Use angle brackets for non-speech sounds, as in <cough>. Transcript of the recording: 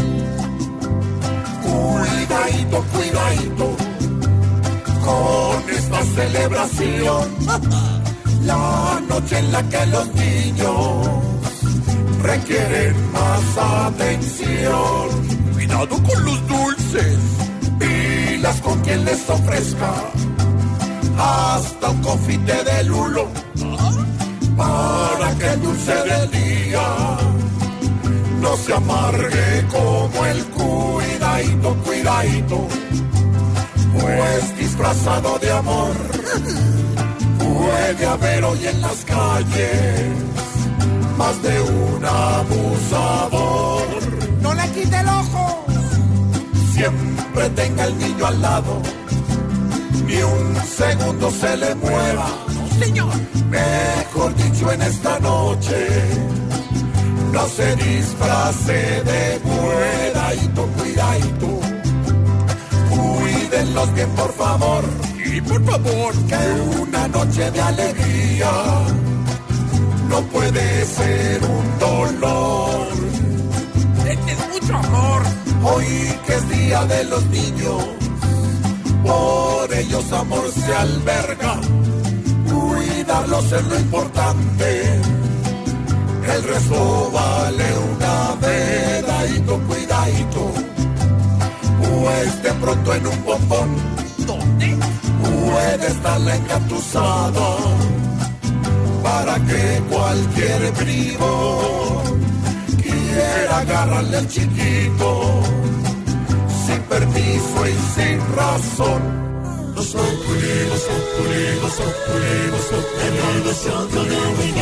cuidadito, celebración. <laughs> La noche en la que los niños requieren más atención. Cuidado con los dulces, pilas con quien les ofrezca hasta un confite de lulo para que el dulce del día no se amargue como el cuidadito, cuidadito, disfrazado de amor puede haber hoy en las calles más de un abusador. No le quite el ojo. Siempre tenga el niño al lado, ni un segundo se le mueva. Señor. Mejor dicho, en esta noche no se disfrace de cuidadito, cuidadito. Bien, por favor. Y por favor. Que una noche de alegría no puede ser un dolor. Este es mucho amor. Hoy que es día de los niños, por ellos amor se alberga. Cuidarlos es lo importante. El resto vale una vedadito, cuidadito. Pues de pronto en un bombón ¿Dónde? puede estar la engatusada para que cualquier primo quiera agarrarle al chiquito sin permiso y sin razón. Los oculimos, oculimos, oculimos, oculimos, oculimos,